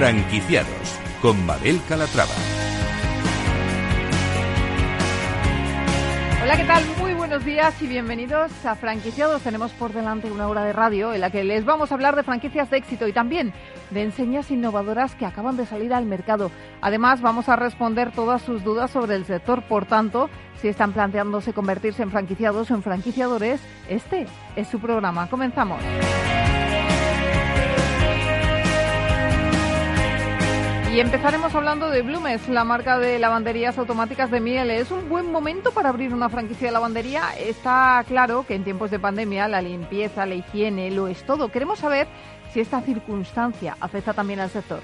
Franquiciados con Mabel Calatrava. Hola, ¿qué tal? Muy buenos días y bienvenidos a Franquiciados. Tenemos por delante una hora de radio en la que les vamos a hablar de franquicias de éxito y también de enseñas innovadoras que acaban de salir al mercado. Además, vamos a responder todas sus dudas sobre el sector. Por tanto, si están planteándose convertirse en franquiciados o en franquiciadores, este es su programa. Comenzamos. Y empezaremos hablando de Blumes, la marca de lavanderías automáticas de miel. ¿Es un buen momento para abrir una franquicia de lavandería? Está claro que en tiempos de pandemia la limpieza, la higiene, lo es todo. Queremos saber si esta circunstancia afecta también al sector.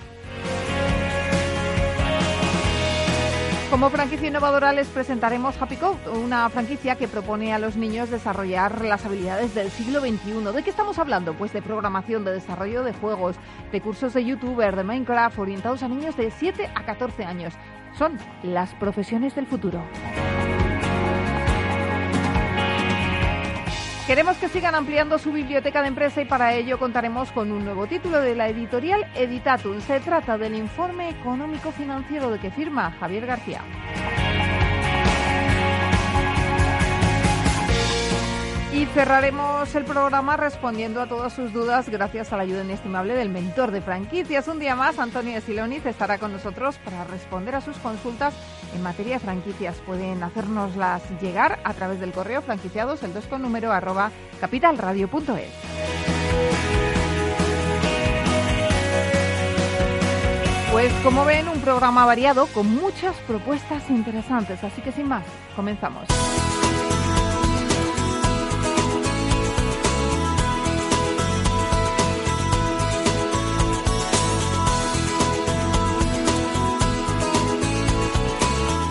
Como franquicia innovadora les presentaremos Happy Code, una franquicia que propone a los niños desarrollar las habilidades del siglo XXI. ¿De qué estamos hablando? Pues de programación, de desarrollo de juegos, de cursos de youtuber, de Minecraft, orientados a niños de 7 a 14 años. Son las profesiones del futuro. Queremos que sigan ampliando su biblioteca de empresa y para ello contaremos con un nuevo título de la editorial Editatum. Se trata del informe económico financiero de que firma Javier García. Y cerraremos el programa respondiendo a todas sus dudas gracias a la ayuda inestimable del mentor de franquicias. Un día más, Antonio Siloniz estará con nosotros para responder a sus consultas en materia de franquicias. Pueden hacernoslas llegar a través del correo franquiciados, el 2 con número arroba capitalradio.es. Pues como ven, un programa variado con muchas propuestas interesantes. Así que sin más, comenzamos.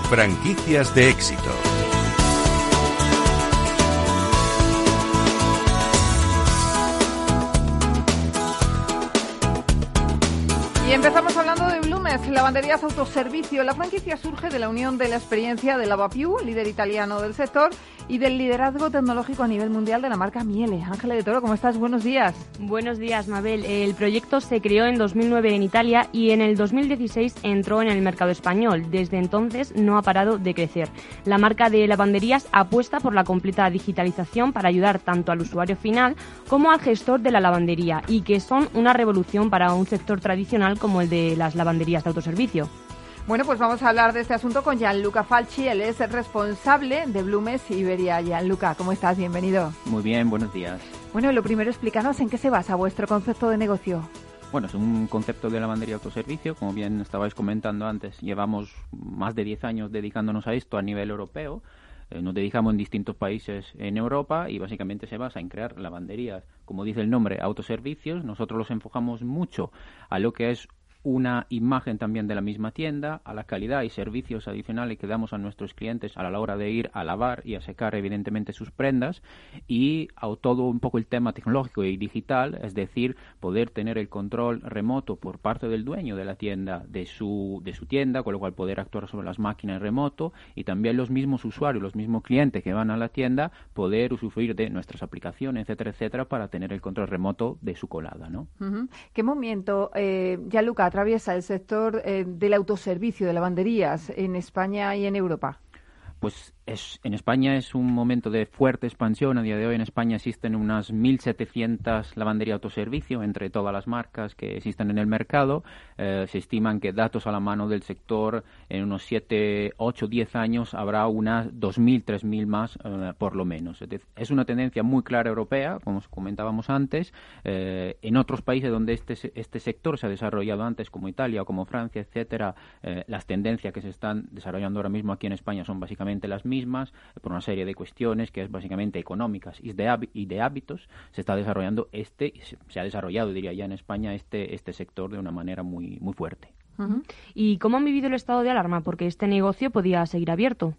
Franquicias de éxito. Y empezamos hablando de Blumes, lavanderías autoservicio. La franquicia surge de la unión de la experiencia de Lavapiu, líder italiano del sector, y del liderazgo tecnológico a nivel mundial de la marca Miele. Ángela de Toro, ¿cómo estás? Buenos días. Buenos días, Mabel. El proyecto se creó en 2009 en Italia y en el 2016 entró en el mercado español. Desde entonces no ha parado de crecer. La marca de lavanderías apuesta por la completa digitalización para ayudar tanto al usuario final como al gestor de la lavandería y que son una revolución para un sector tradicional como el de las lavanderías de autoservicio. Bueno, pues vamos a hablar de este asunto con Gianluca Falci. Él es el responsable de Blumes Iberia. Gianluca, ¿cómo estás? Bienvenido. Muy bien, buenos días. Bueno, lo primero, explícanos en qué se basa vuestro concepto de negocio. Bueno, es un concepto de lavandería autoservicio, como bien estabais comentando antes. Llevamos más de 10 años dedicándonos a esto a nivel europeo. Eh, nos dedicamos en distintos países en Europa y básicamente se basa en crear lavanderías, como dice el nombre, autoservicios. Nosotros los enfocamos mucho a lo que es una imagen también de la misma tienda, a la calidad y servicios adicionales que damos a nuestros clientes a la hora de ir a lavar y a secar evidentemente sus prendas y a todo un poco el tema tecnológico y digital, es decir, poder tener el control remoto por parte del dueño de la tienda de su, de su tienda, con lo cual poder actuar sobre las máquinas remoto y también los mismos usuarios, los mismos clientes que van a la tienda, poder usufruir de nuestras aplicaciones, etcétera, etcétera, para tener el control remoto de su colada, ¿no? ¿Qué momento, eh, ya Luca, atraviesa el sector eh, del autoservicio de lavanderías en España y en Europa? Pues es, en España es un momento de fuerte expansión. A día de hoy en España existen unas 1.700 lavanderías autoservicio entre todas las marcas que existen en el mercado. Eh, se estiman que datos a la mano del sector en unos 7, 8, 10 años habrá unas 2.000, 3.000 más eh, por lo menos. Es una tendencia muy clara europea, como comentábamos antes. Eh, en otros países donde este, este sector se ha desarrollado antes, como Italia o como Francia, etcétera, las tendencias que se están desarrollando ahora mismo aquí en España son básicamente las mismas mismas por una serie de cuestiones que es básicamente económicas y de, y de hábitos se está desarrollando este se ha desarrollado diría ya en España este este sector de una manera muy muy fuerte ¿Y cómo han vivido el estado de alarma? Porque este negocio podía seguir abierto.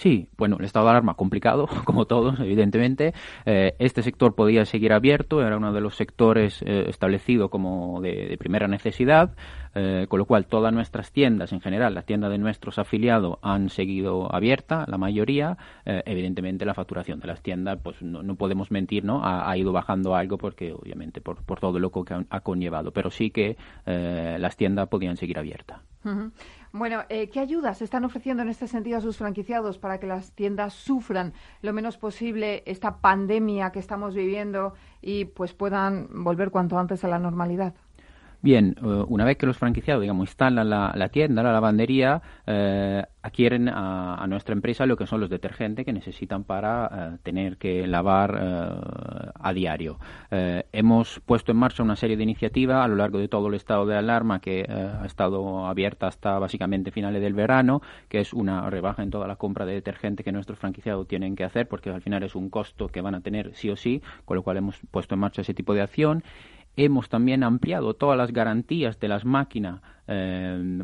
Sí, bueno, el estado de alarma complicado, como todos, evidentemente. Eh, este sector podía seguir abierto, era uno de los sectores eh, establecido como de, primera necesidad, eh, con lo cual todas nuestras tiendas, en general, la tienda de nuestros afiliados han seguido abierta, la mayoría. evidentemente, la facturación de las tiendas, pues no, podemos mentir, ¿no? Ha, ido bajando algo porque, obviamente, por, por todo lo que ha, conllevado, pero sí que las tiendas podían seguir abiertas. Bueno, eh, ¿qué ayudas están ofreciendo en este sentido a sus franquiciados para que las tiendas sufran lo menos posible esta pandemia que estamos viviendo y pues puedan volver cuanto antes a la normalidad? Bien, eh, una vez que los franquiciados, digamos, instalan la, tienda, la lavandería, eh, adquieren a, nuestra empresa lo que son los detergentes que necesitan para eh, tener que lavar a diario. hemos puesto en marcha una serie de iniciativas a lo largo de todo el estado de alarma que ha estado abierta hasta básicamente finales del verano, que es una rebaja en toda la compra de detergente que nuestros franquiciados tienen que hacer, porque al final es un costo que van a tener sí o sí, con lo cual hemos puesto en marcha ese tipo de acción. Hemos también ampliado todas las garantías de las máquinas eh,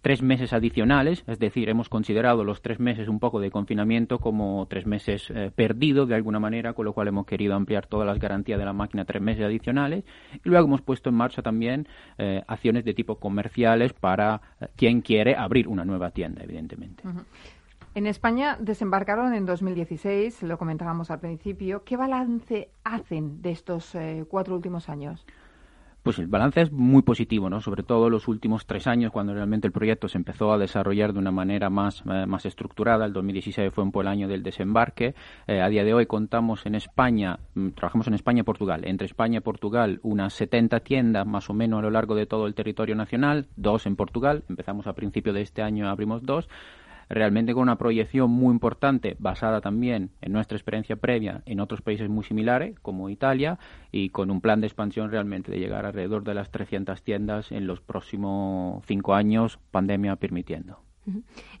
tres meses adicionales, es decir, hemos considerado los tres meses un poco de confinamiento como tres meses eh, perdidos de alguna manera, con lo cual hemos querido ampliar todas las garantías de la máquina tres meses adicionales. Y luego hemos puesto en marcha también eh, acciones de tipo comerciales para quien quiere abrir una nueva tienda, evidentemente. En España desembarcaron en 2016, lo comentábamos al principio. ¿Qué balance hacen de estos eh, cuatro últimos años? Pues el balance es muy positivo, ¿no? Sobre todo los últimos tres años, cuando realmente el proyecto se empezó a desarrollar de una manera más, eh, más estructurada. El 2016 fue un poco el año del desembarque. Eh, a día de hoy contamos en España, mm, trabajamos en España y Portugal. Entre España y Portugal, unas 70 tiendas más o menos a lo largo de todo el territorio nacional, dos en Portugal. Empezamos a principio de este año, abrimos dos realmente con una proyección muy importante basada también en nuestra experiencia previa en otros países muy similares como Italia y con un plan de expansión realmente de llegar alrededor de las 300 tiendas en los próximos cinco años, pandemia permitiendo.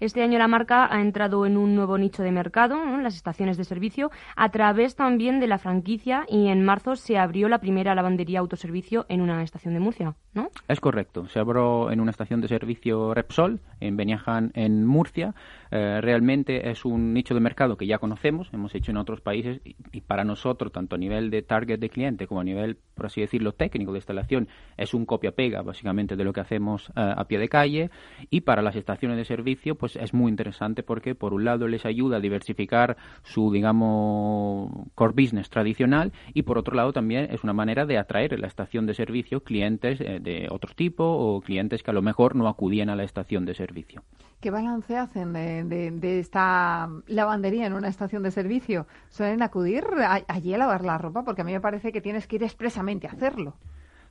Este año la marca ha entrado en un nuevo nicho de mercado, las estaciones de servicio, a través también de la franquicia y en marzo se abrió la primera lavandería autoservicio en una estación de Murcia, ¿no? Es correcto, se abrió en una estación de servicio Repsol en Beniaján, en Murcia. Eh, realmente es un nicho de mercado que ya conocemos, hemos hecho en otros países y, para nosotros, tanto a nivel de target de cliente como a nivel, por así decirlo, técnico de instalación, es un copia-pega básicamente de lo que hacemos eh, a pie de calle y para las estaciones de servicio pues es muy interesante porque por un lado les ayuda a diversificar su, digamos, core business tradicional y por otro lado también es una manera de atraer en la estación de servicio clientes eh, de otro tipo o clientes que a lo mejor no acudían a la estación de servicio. ¿Qué balance hacen de, esta lavandería en una estación de servicio? ¿Suelen acudir allí a lavar la ropa? Porque a mí me parece que tienes que ir expresamente a hacerlo.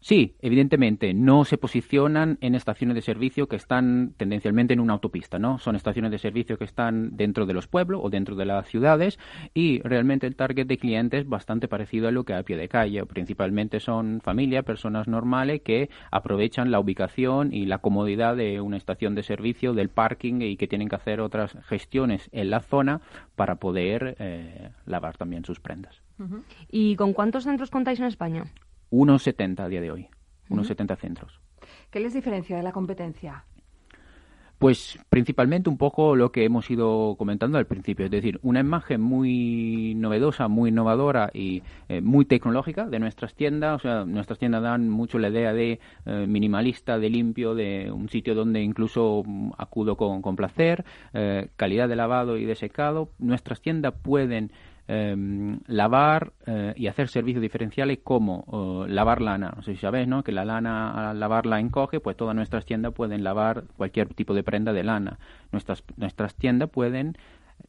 Sí, evidentemente, no se posicionan en estaciones de servicio que están tendencialmente en una autopista, ¿no? Son estaciones de servicio que están dentro de los pueblos o dentro de las ciudades y realmente el target de clientes es bastante parecido a lo que a pie de calle. Principalmente son familias, personas normales que aprovechan la ubicación y la comodidad de una estación de servicio, del parking y que tienen que hacer otras gestiones en la zona para poder eh, lavar también sus prendas. ¿Y con cuántos centros contáis en España? Unos 70 a día de hoy, unos 70 centros. ¿Qué les diferencia de la competencia? Pues principalmente un poco lo que hemos ido comentando al principio, es decir, una imagen muy novedosa, muy innovadora y eh, muy tecnológica de nuestras tiendas. O sea, nuestras tiendas dan mucho la idea de eh, minimalista, de limpio, de un sitio donde incluso mm, acudo con, con placer, eh, calidad de lavado y de secado. Nuestras tiendas pueden Em, lavar eh, y hacer servicios diferenciales como lavar lana. No sé si sabéis, ¿no? Que la lana al lavarla encoge, pues todas nuestras tiendas pueden lavar cualquier tipo de prenda de lana. Nuestras, nuestras tiendas pueden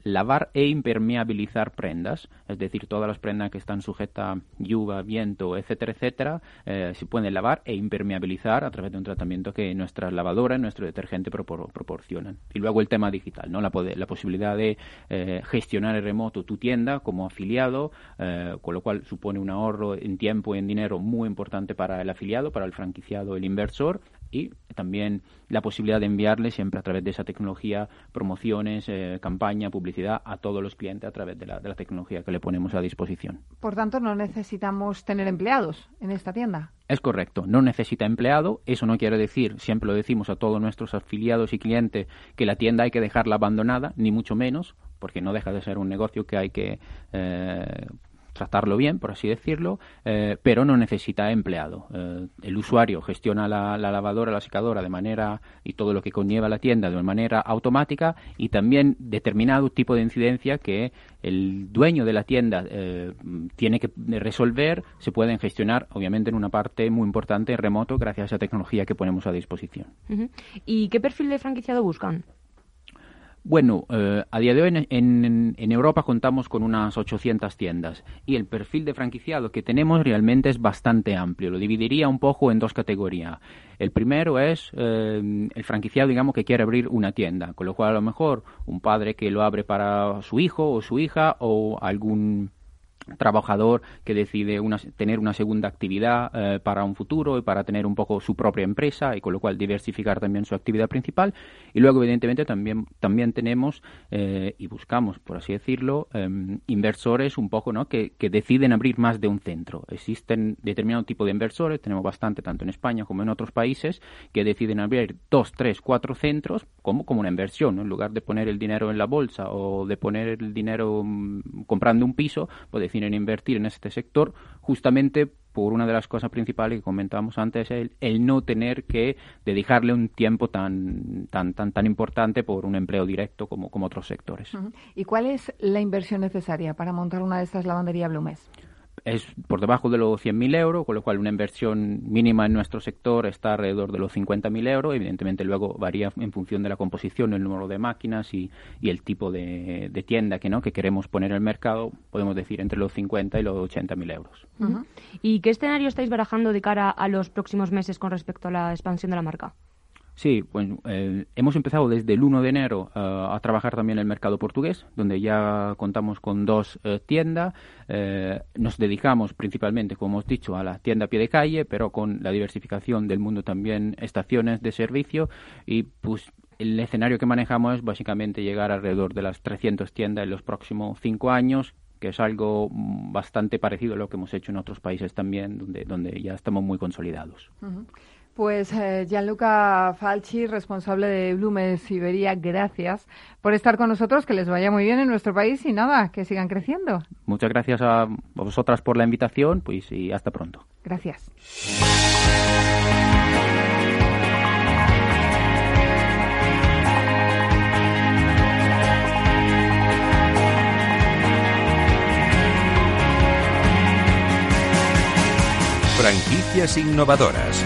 lavar e impermeabilizar prendas, es decir, todas las prendas que están sujetas a lluvia, viento, etcétera, etcétera, eh, se pueden lavar e impermeabilizar a través de un tratamiento que nuestras lavadoras, nuestro detergente proporcionan. Y luego el tema digital, ¿no? la, la posibilidad de eh, gestionar en remoto tu tienda como afiliado, eh, con lo cual supone un ahorro en tiempo y en dinero muy importante para el afiliado, para el franquiciado, el inversor, y también la posibilidad de enviarle siempre a través de esa tecnología promociones, eh, campaña, publicidad a todos los clientes a través de la, de la tecnología que le ponemos a disposición. Por tanto, no necesitamos tener empleados en esta tienda. Es correcto, no necesita empleado. Eso no quiere decir, siempre lo decimos a todos nuestros afiliados y clientes, que la tienda hay que dejarla abandonada, ni mucho menos, porque no deja de ser un negocio que hay que eh, tratarlo bien, por así decirlo, eh, pero no necesita empleado. Eh, el usuario gestiona la, lavadora, la secadora de manera y todo lo que conlleva la tienda de manera automática y también determinado tipo de incidencia que el dueño de la tienda eh, tiene que resolver se pueden gestionar, obviamente, en una parte muy importante en remoto gracias a esa tecnología que ponemos a disposición. ¿Y qué perfil de franquiciado buscan? Bueno, eh, a día de hoy en, Europa contamos con unas 800 tiendas y el perfil de franquiciado que tenemos realmente es bastante amplio. Lo dividiría un poco en dos categorías. El primero es eh, el franquiciado, digamos, que quiere abrir una tienda, con lo cual a lo mejor un padre que lo abre para su hijo o su hija o algún trabajador que decide tener una segunda actividad eh, para un futuro y para tener un poco su propia empresa y con lo cual diversificar también su actividad principal. Y luego evidentemente también también tenemos eh, y buscamos por así decirlo em, inversores un poco no que, que, deciden abrir más de un centro. Existen determinado tipo de inversores tenemos bastante tanto en España como en otros países que deciden abrir dos tres cuatro centros como como una inversión en lugar de poner el dinero en la bolsa o de poner el dinero mm, comprando un piso pues en invertir en este sector justamente por una de las cosas principales que comentábamos antes, el, el no tener que dedicarle un tiempo tan, tan, tan, tan importante por un empleo directo como, como otros sectores. ¿Y cuál es la inversión necesaria para montar una de estas lavanderías Blumes? Es por debajo de los 100.000 euros, con lo cual una inversión mínima en nuestro sector está alrededor de los 50.000 euros. Evidentemente luego varía en función de la composición, el número de máquinas y, y el tipo de, tienda que no que queremos poner en el mercado. Podemos decir entre los 50 y los 80.000 euros. ¿Y qué escenario estáis barajando de cara a los próximos meses con respecto a la expansión de la marca? Sí, bueno, eh, hemos empezado desde el 1 de enero eh, a trabajar también en el mercado portugués, donde ya contamos con dos eh, tiendas. nos dedicamos principalmente, como hemos dicho, a la tienda a pie de calle, pero con la diversificación del mundo también estaciones de servicio y pues el escenario que manejamos es básicamente llegar alrededor de las 300 tiendas en los próximos cinco años, que es algo mm, bastante parecido a lo que hemos hecho en otros países también, donde, donde ya estamos muy consolidados. Pues eh, Gianluca Falchi, responsable de Blumes Iberia, gracias por estar con nosotros, que les vaya muy bien en nuestro país y nada, que sigan creciendo. Muchas gracias a vosotras por la invitación, pues y hasta pronto. Gracias. Franquicias innovadoras.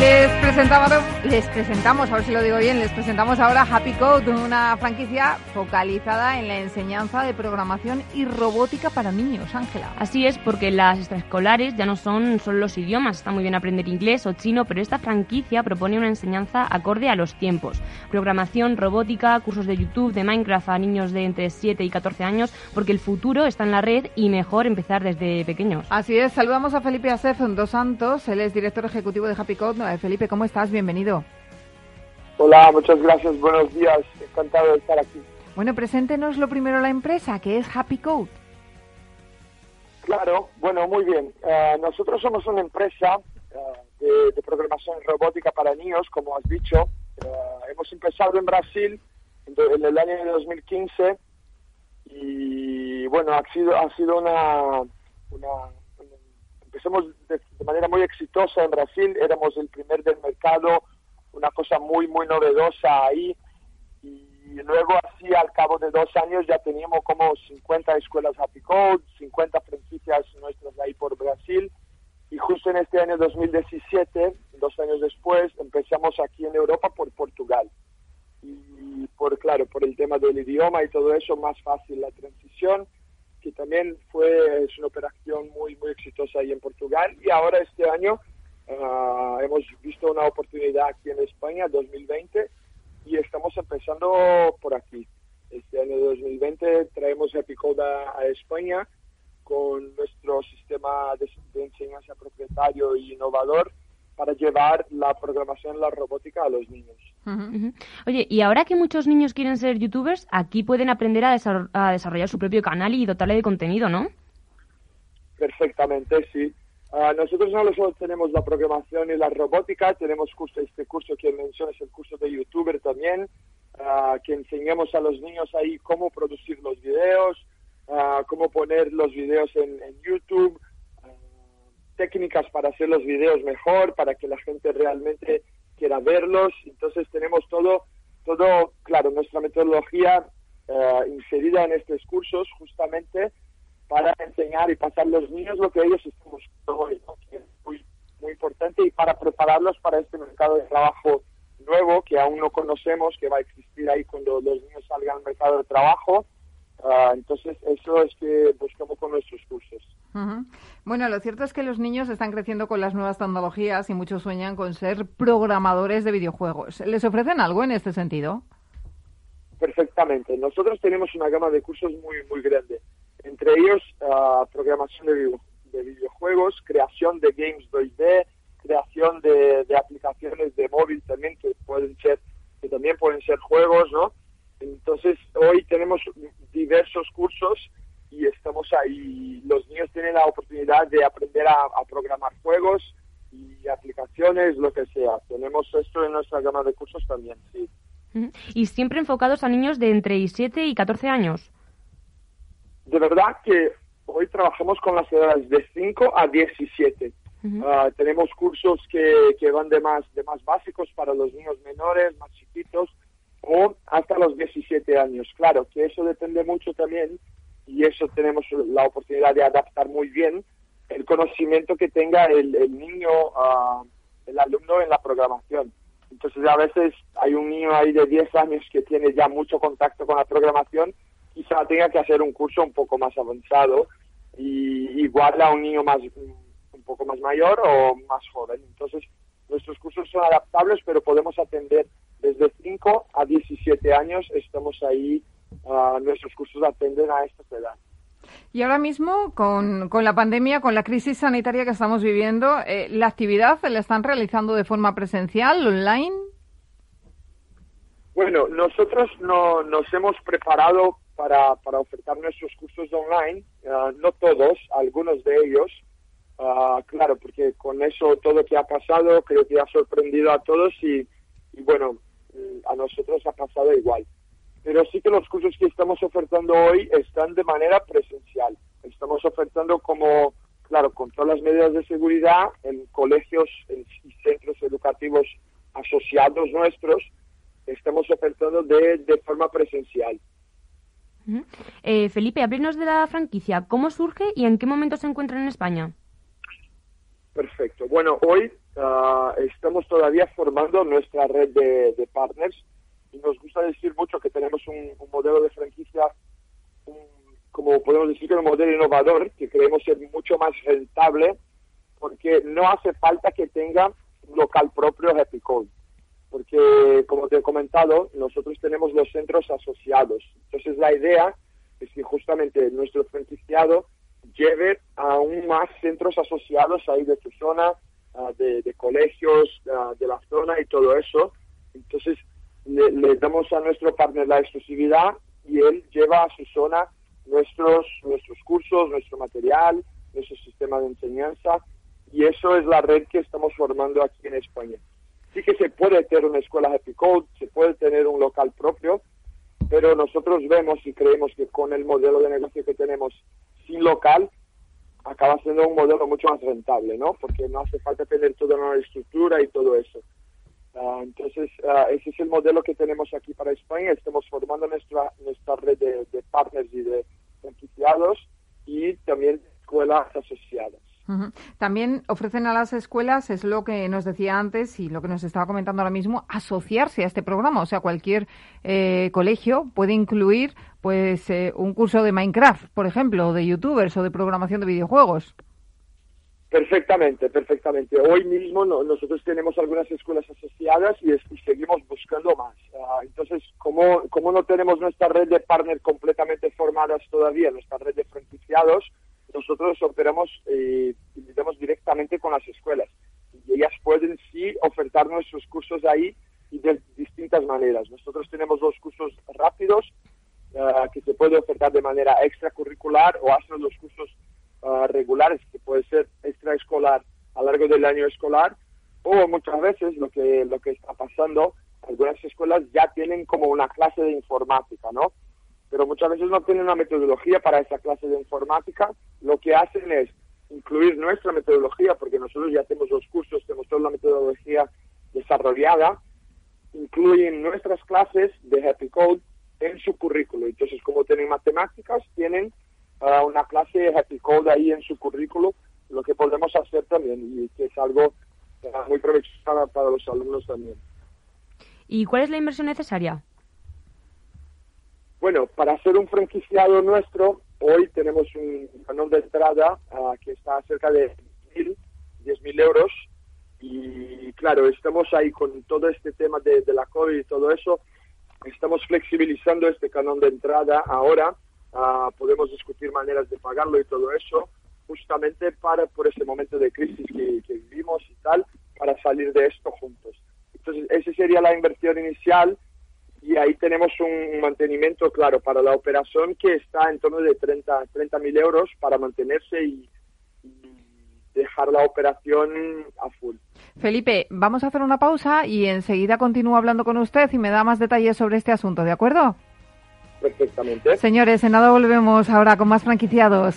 Les presentamos, les presentamos, a ver si lo digo bien, les presentamos ahora Happy Code, una franquicia focalizada en la enseñanza de programación y robótica para niños, Ángela. Así es, porque las extraescolares ya no son solo los idiomas, está muy bien aprender inglés o chino, pero esta franquicia propone una enseñanza acorde a los tiempos. Programación, robótica, cursos de YouTube, de Minecraft a niños de entre 7 y 14 años, porque el futuro está en la red y mejor empezar desde pequeños. Así es, saludamos a Felipe Acef Dos Santos, él es director ejecutivo de Happy Code Felipe, ¿cómo estás? Bienvenido. Hola, muchas gracias, buenos días, encantado de estar aquí. Bueno, preséntenos lo primero la empresa, que es Happy Code. Claro, bueno, muy bien. Eh, nosotros somos una empresa eh, de, programación robótica para niños, como has dicho. Eh, hemos empezado en Brasil en, el año 2015 y bueno, ha sido, ha sido una, una empezamos de, manera muy exitosa en Brasil, éramos el primer del mercado, una cosa muy, muy novedosa ahí. Y luego así al cabo de dos años ya teníamos como 50 escuelas Happy Code, 50 franquicias nuestras ahí por Brasil. Y justo en este año 2017, dos años después, empezamos aquí en Europa por Portugal. Y por, claro, por el tema del idioma y todo eso, más fácil la transición que también fue es una operación muy muy exitosa ahí en Portugal. Y ahora este año ah, hemos visto una oportunidad aquí en España 2020 y estamos empezando por aquí. Este año 2020 traemos Epicoda a España con nuestro sistema de, de enseñanza propietario e innovador para llevar la programación, la robótica a los niños. Oye, y ahora que muchos niños quieren ser youtubers, aquí pueden aprender a, desarrollar su propio canal y dotarle de contenido, ¿no? Perfectamente, sí. Ah, nosotros no solo tenemos la programación y la robótica, tenemos curso, este curso que mencionas, el curso de youtuber también, ah, que enseñamos a los niños ahí cómo producir los videos, ah, cómo poner los videos en, en YouTube, técnicas para hacer los videos mejor, para que la gente realmente quiera verlos. Entonces tenemos todo, todo, claro, nuestra metodología inserida en estos cursos justamente para enseñar y pasar a los niños lo que ellos están buscando hoy, que es muy, muy importante, y para prepararlos para este mercado de trabajo nuevo que aún no conocemos, que va a existir ahí cuando los niños salgan al mercado de trabajo. Uh, entonces, eso es que buscamos con nuestros cursos. Bueno, lo cierto es que los niños están creciendo con las nuevas tecnologías y muchos sueñan con ser programadores de videojuegos. ¿Les ofrecen algo en este sentido? Perfectamente. Nosotros tenemos una gama de cursos muy, muy grande entre ellos uh, programación de, videojuegos, creación de games 2D, creación de, aplicaciones de móvil también que pueden ser que también pueden ser juegos, ¿no? Entonces hoy tenemos diversos cursos y estamos ahí. Los niños tienen la oportunidad de aprender a, programar juegos y aplicaciones, lo que sea. Tenemos esto en nuestra gama de cursos también, sí. ¿Y siempre enfocados a niños de entre 7 y 14 años? de verdad que hoy trabajamos con las edades de 5 a 17. Ah, tenemos cursos que, que van de más, de más básicos para los niños menores, más chiquitos, o hasta los 17 años. Claro que eso depende mucho también, y eso tenemos la oportunidad de adaptar muy bien, el conocimiento que tenga el, el niño, uh, el alumno en la programación. Entonces a veces hay un niño ahí de 10 años que tiene ya mucho contacto con la programación quizá tenga que hacer un curso un poco más avanzado y igual a un niño más un poco más mayor o más joven. Entonces, nuestros cursos son adaptables, pero podemos atender desde 5 a 17 años. Estamos ahí, uh, nuestros cursos atenden a esta edad. Y ahora mismo, con, con, la pandemia, con la crisis sanitaria que estamos viviendo, eh, ¿la actividad la están realizando de forma presencial, online? Bueno, nosotros no, nos hemos preparado para, para ofertar nuestros cursos online, ah, no todos, algunos de ellos, uh, claro, porque con eso todo lo que ha pasado creo que ha sorprendido a todos y, y bueno, a nosotros ha pasado igual. Pero sí que los cursos que estamos ofertando hoy están de manera presencial. Estamos ofertando como, claro, con todas las medidas de seguridad en colegios y centros educativos asociados nuestros, estamos ofertando de, de forma presencial. Eh, Felipe, abrirnos de la franquicia. ¿Cómo surge y en qué momento se encuentra en España? Perfecto. Bueno, hoy ah, estamos todavía formando nuestra red de, partners y nos gusta decir mucho que tenemos un, modelo de franquicia, como podemos decir que un modelo innovador, que creemos ser mucho más rentable porque no hace falta que tenga un local propio Happy Code porque como te he comentado, nosotros tenemos los centros asociados. Entonces la idea es que justamente nuestro franquiciado lleve aún más centros asociados ahí de tu zona, ah, de, colegios ah, de la zona y todo eso. Entonces le, damos a nuestro partner la exclusividad y él lleva a su zona nuestros, nuestros cursos, nuestro material, nuestro sistema de enseñanza y eso es la red que estamos formando aquí en España sí que se puede tener una escuela Happy Code, se puede tener un local propio, pero nosotros vemos y creemos que con el modelo de negocio que tenemos sin local, acaba siendo un modelo mucho más rentable, ¿no? Porque no hace falta tener toda una estructura y todo eso. Ah, entonces, ah, ese es el modelo que tenemos aquí para España. Estamos formando nuestra, nuestra red de, de partners y de franquiciados y también escuelas asociadas. También ofrecen a las escuelas, es lo que nos decía antes y lo que nos estaba comentando ahora mismo, asociarse a este programa. O sea, cualquier eh, colegio puede incluir pues eh, un curso de Minecraft, por ejemplo, o de youtubers o de programación de videojuegos. Perfectamente, perfectamente. Hoy mismo nosotros tenemos algunas escuelas asociadas y, seguimos buscando más. Ah, entonces, como, como no tenemos nuestra red de partners completamente formadas todavía, nuestra red de franquiciados, nosotros operamos eh, directamente con las escuelas y ellas pueden sí ofertar nuestros cursos ahí y de distintas maneras. Nosotros tenemos dos cursos rápidos eh, que se puede ofertar de manera extracurricular o hacen los cursos ah, regulares, que puede ser extraescolar a lo largo del año escolar, o muchas veces lo que, lo que está pasando, algunas escuelas ya tienen como una clase de informática, ¿no? Pero muchas veces no tienen una metodología para esa clase de informática. Lo que hacen es incluir nuestra metodología, porque nosotros ya tenemos los cursos, tenemos toda la metodología desarrollada, incluyen nuestras clases de Happy Code en su currículo. Entonces, como tienen matemáticas, tienen ah, una clase de Happy Code ahí en su currículo, lo que podemos hacer también, y que es algo ah, muy provechoso para los alumnos también. ¿Y cuál es la inversión necesaria? Bueno, para ser un franquiciado nuestro, hoy tenemos un canon de entrada uh, que está cerca de 10.000 euros. Y claro, estamos ahí con todo este tema de, de, la COVID y todo eso, estamos flexibilizando este canon de entrada ahora, uh, podemos discutir maneras de pagarlo y todo eso, justamente para por ese momento de crisis que, que vivimos y tal, para salir de esto juntos. Entonces, esa sería la inversión inicial y ahí tenemos un mantenimiento, claro, para la operación que está en torno de 30 mil euros para mantenerse y, dejar la operación a full. Felipe, vamos a hacer una pausa y enseguida continúo hablando con usted y me da más detalles sobre este asunto, ¿de acuerdo? Perfectamente. Señores, en nada volvemos ahora con más franquiciados.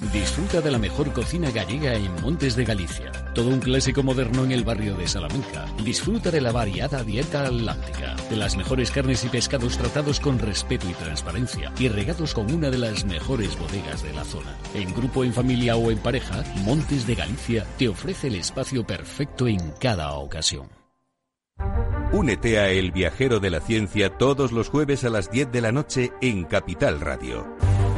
Disfruta de la mejor cocina gallega en Montes de Galicia. Todo un clásico moderno en el barrio de Salamanca. Disfruta de la variada dieta atlántica, de las mejores carnes y pescados tratados con respeto y transparencia y regados con una de las mejores bodegas de la zona. En grupo, en familia o en pareja, Montes de Galicia te ofrece el espacio perfecto en cada ocasión. Únete a El Viajero de la Ciencia todos los jueves a las 10 de la noche en Capital Radio.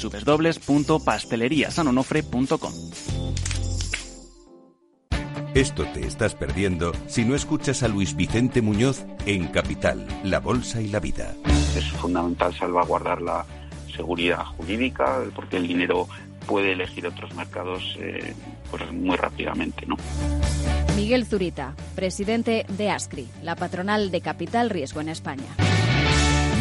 www.pasteleriasanonofre.com. Esto te estás perdiendo si no escuchas a Luis Vicente Muñoz en Capital, La Bolsa y la Vida. Es fundamental salvaguardar la seguridad jurídica porque el dinero puede elegir otros mercados eh, pues muy rápidamente. ¿no? Miguel Zurita, presidente de ASCRI, la patronal de Capital Riesgo en España.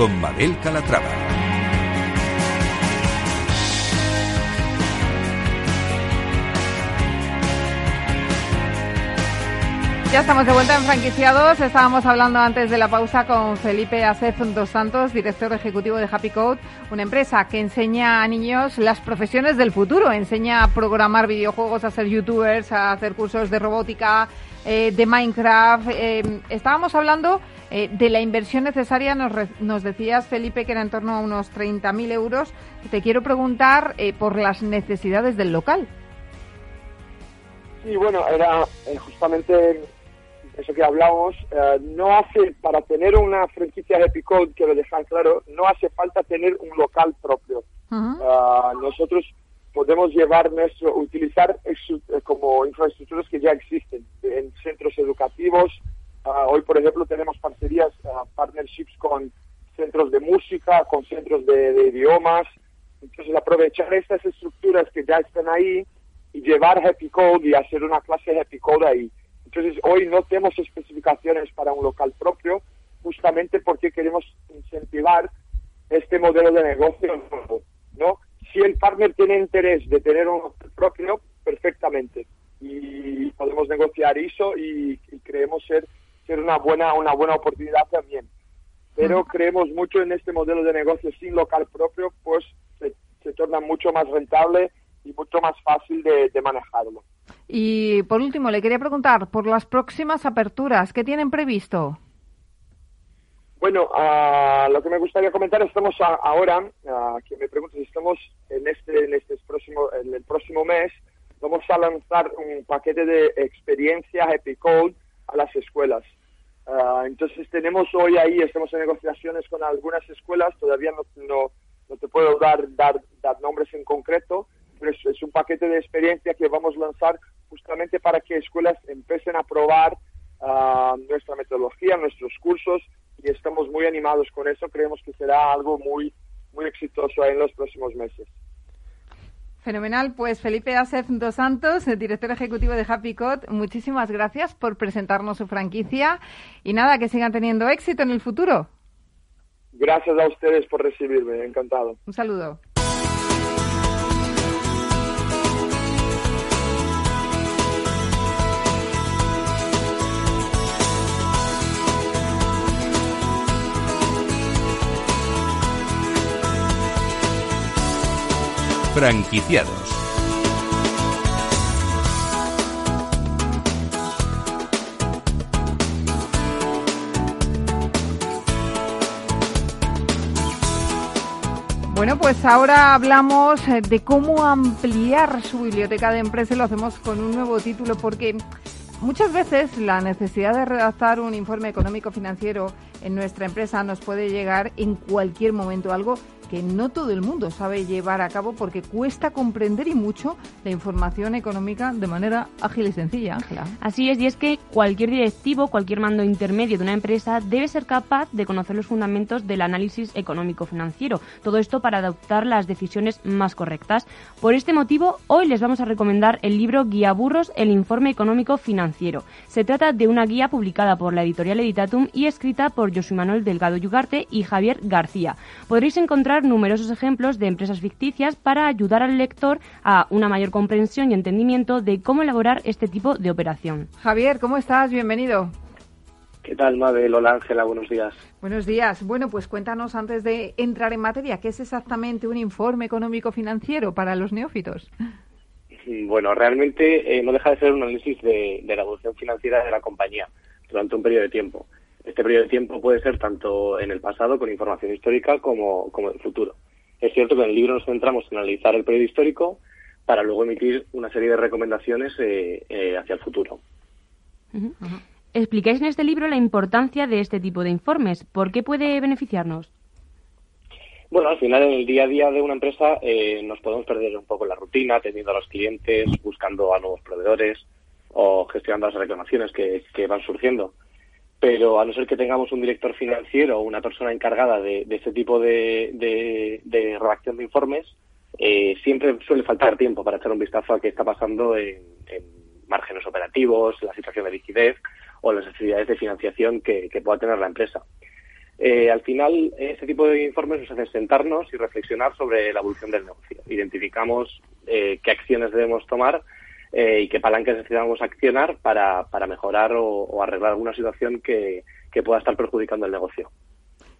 con Mabel Calatrava. Ya estamos de vuelta en franquiciados. Estábamos hablando antes de la pausa con Felipe Acef dos Santos, director ejecutivo de Happy Code, una empresa que enseña a niños las profesiones del futuro. Enseña a programar videojuegos, a ser youtubers, a hacer cursos de robótica, eh, de Minecraft. Eh, estábamos hablando eh, de la inversión necesaria, nos, nos, decías, Felipe, que era en torno a unos 30.000 euros. Te quiero preguntar por las necesidades del local. Sí, bueno, era justamente eso que hablamos. no hace, para tener una franquicia de Epicode, quiero dejar claro, no hace falta tener un local propio. nosotros podemos llevar nuestro, utilizar como infraestructuras que ya existen en centros educativos. Ah, hoy, por ejemplo, tenemos parcerías, uh, partnerships con centros de música, con centros de, idiomas. Entonces, aprovechar estas estructuras que ya están ahí y llevar Happy Code y hacer una clase Happy Code ahí. Entonces, hoy no tenemos especificaciones para un local propio, justamente porque queremos incentivar este modelo de negocio, ¿no? Si el partner tiene interés de tener un local propio, perfectamente y podemos negociar eso y, creemos ser ser una buena una buena oportunidad también. Pero creemos mucho en este modelo de negocio sin local propio pues se, torna mucho más rentable y mucho más fácil de, manejarlo. Y por último le quería preguntar por las próximas aperturas qué tienen previsto bueno, uh, lo que me gustaría comentar, estamos ahora, uh, que me preguntas, estamos en este, en este próximo, en el próximo mes, vamos a lanzar un paquete de experiencia Happy Code a las escuelas. Ah, entonces tenemos hoy ahí, estamos en negociaciones con algunas escuelas, todavía no, no, te puedo dar, dar, dar, nombres en concreto, pero es, un paquete de experiencia que vamos a lanzar justamente para que escuelas empiecen a probar uh, nuestra metodología, nuestros cursos, y estamos muy animados con eso, creemos que será algo muy, muy exitoso en los próximos meses. Fenomenal. Pues Felipe Acef dos Santos, el director ejecutivo de Happy Code, muchísimas gracias por presentarnos su franquicia y nada, que sigan teniendo éxito en el futuro. Gracias a ustedes por recibirme, encantado. Un saludo. Franquiciados. Bueno, pues ahora hablamos eh, de cómo ampliar su biblioteca de empresa y lo hacemos con un nuevo título porque muchas veces la necesidad de redactar un informe económico financiero en nuestra empresa nos puede llegar en cualquier momento, algo que no todo el mundo sabe llevar a cabo porque cuesta comprender y mucho la información económica de manera ágil y sencilla, Ángela. Así es, y es que cualquier directivo, cualquier mando intermedio de una empresa debe ser capaz de conocer los fundamentos del análisis económico-financiero. Todo esto para adoptar las decisiones más correctas. Por este motivo, hoy les vamos a recomendar el libro Guía Burros, el informe económico financiero. Se trata de una guía publicada por la editorial Editatum y escrita por Josué Manuel Delgado Yugarte y Javier García. Podréis encontrar numerosos ejemplos de empresas ficticias para ayudar al lector a una mayor comprensión y entendimiento de cómo elaborar este tipo de operación. Javier, ¿cómo estás? Bienvenido. ¿Qué tal, Mabel? Hola, Ángela, buenos días. Buenos días. Bueno, pues cuéntanos antes de entrar en materia, ¿qué es exactamente un informe económico financiero para los neófitos? Bueno, realmente eh, no deja de ser un análisis de, de la evolución financiera de la compañía durante un periodo de tiempo. Este periodo de tiempo puede ser tanto en el pasado con información histórica como, como en el futuro. Es cierto que en el libro nos centramos en analizar el periodo histórico para luego emitir una serie de recomendaciones eh, eh, hacia el futuro. Explicáis en este libro la importancia de este tipo de informes. ¿Por qué puede beneficiarnos? Bueno, al final en el día a día de una empresa eh, nos podemos perder un poco la rutina, atendiendo a los clientes, buscando a nuevos proveedores o gestionando las reclamaciones que, van surgiendo. Pero a no ser que tengamos un director financiero o una persona encargada de, este tipo de, de, redacción de informes, eh, siempre suele faltar tiempo para echar un vistazo a qué está pasando en, márgenes operativos, la situación de liquidez o las necesidades de financiación que pueda tener la empresa. Eh, al final, este tipo de informes nos hacen sentarnos y reflexionar sobre la evolución del negocio. Identificamos eh, qué acciones debemos tomar eh, y qué palancas necesitamos accionar para, para mejorar o, arreglar alguna situación que, pueda estar perjudicando el negocio.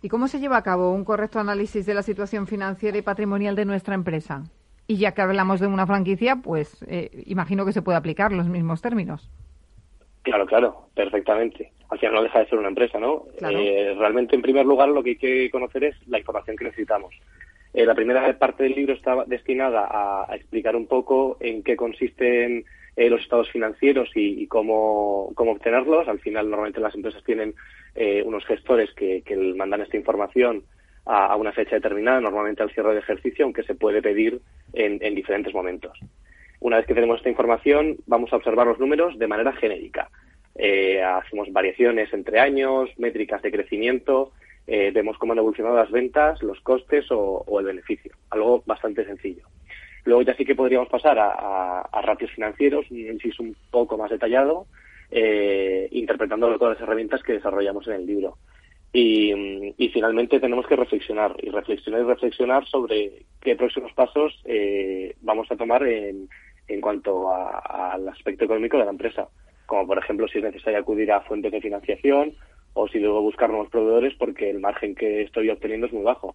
¿Y cómo se lleva a cabo un correcto análisis de la situación financiera y patrimonial de nuestra empresa? Y ya que hablamos de una franquicia, pues imagino que se puede aplicar los mismos términos. Claro, claro, perfectamente. Al final no deja de ser una empresa, ¿no? Eh, realmente, en primer lugar, lo que hay que conocer es la información que necesitamos. Eh, la primera parte del libro está destinada a, explicar un poco en qué consisten eh, los estados financieros y, cómo, cómo, obtenerlos. Al final, normalmente las empresas tienen unos gestores que, mandan esta información a, una fecha determinada, normalmente al cierre de ejercicio, aunque se puede pedir en diferentes momentos. Una vez que tenemos esta información, vamos a observar los números de manera genérica. Eh, hacemos variaciones entre años, métricas de crecimiento, eh, vemos cómo han evolucionado las ventas, los costes o, el beneficio. Algo bastante sencillo. Luego ya sí que podríamos pasar a, ratios financieros, un análisis un poco más detallado, eh, interpretando todas las herramientas que desarrollamos en el libro. Y, finalmente tenemos que reflexionar y reflexionar y reflexionar sobre qué próximos pasos vamos a tomar en, en cuanto al aspecto económico de la empresa, como por ejemplo si es necesario acudir a fuentes de financiación o si debo buscar nuevos proveedores porque el margen que estoy obteniendo es muy bajo.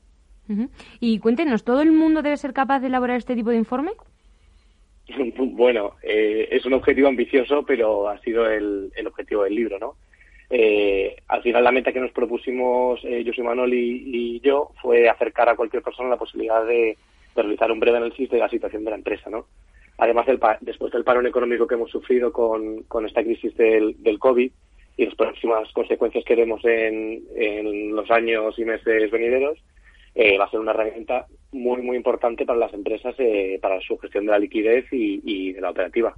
Y cuéntenos, ¿todo el mundo debe ser capaz de elaborar este tipo de informe? bueno, eh, es un objetivo ambicioso, pero ha sido el, objetivo del libro, ¿no? Eh, al final la meta que nos propusimos eh, José Manuel y, yo fue acercar a cualquier persona la posibilidad de, de, realizar un breve análisis de la situación de la empresa, ¿no? además del después del parón económico que hemos sufrido con, con esta crisis del, del COVID y las próximas consecuencias que vemos en, en los años y meses venideros, eh, va a ser una herramienta muy, muy importante para las empresas, eh, para su gestión de la liquidez y, y de la operativa.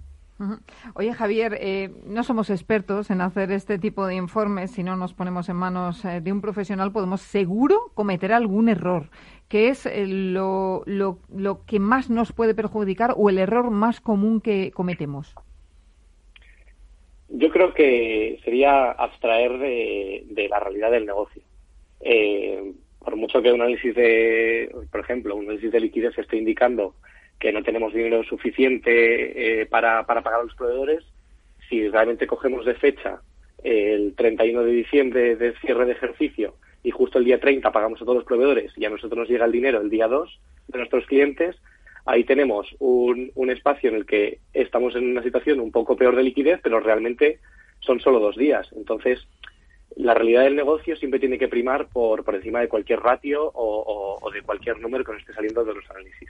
Oye, Javier, eh, no somos expertos en hacer este tipo de informes. Si no nos ponemos en manos eh, de un profesional, podemos seguro cometer algún error. ¿Qué es eh, lo, lo, lo, que más nos puede perjudicar o el error más común que cometemos? Yo creo que sería abstraer de, de la realidad del negocio. por mucho que un análisis de, por ejemplo, un análisis de liquidez esté indicando que no tenemos dinero suficiente eh, para, para pagar a los proveedores, si realmente cogemos de fecha el 31 de diciembre de cierre de ejercicio y justo el día 30 pagamos a todos los proveedores y a nosotros nos llega el dinero el día 2 de nuestros clientes, ahí tenemos un, un espacio en el que estamos en una situación un poco peor de liquidez, pero realmente son solo dos días. Entonces, la realidad del negocio siempre tiene que primar por, por encima de cualquier ratio o, de cualquier número que nos esté saliendo de los análisis.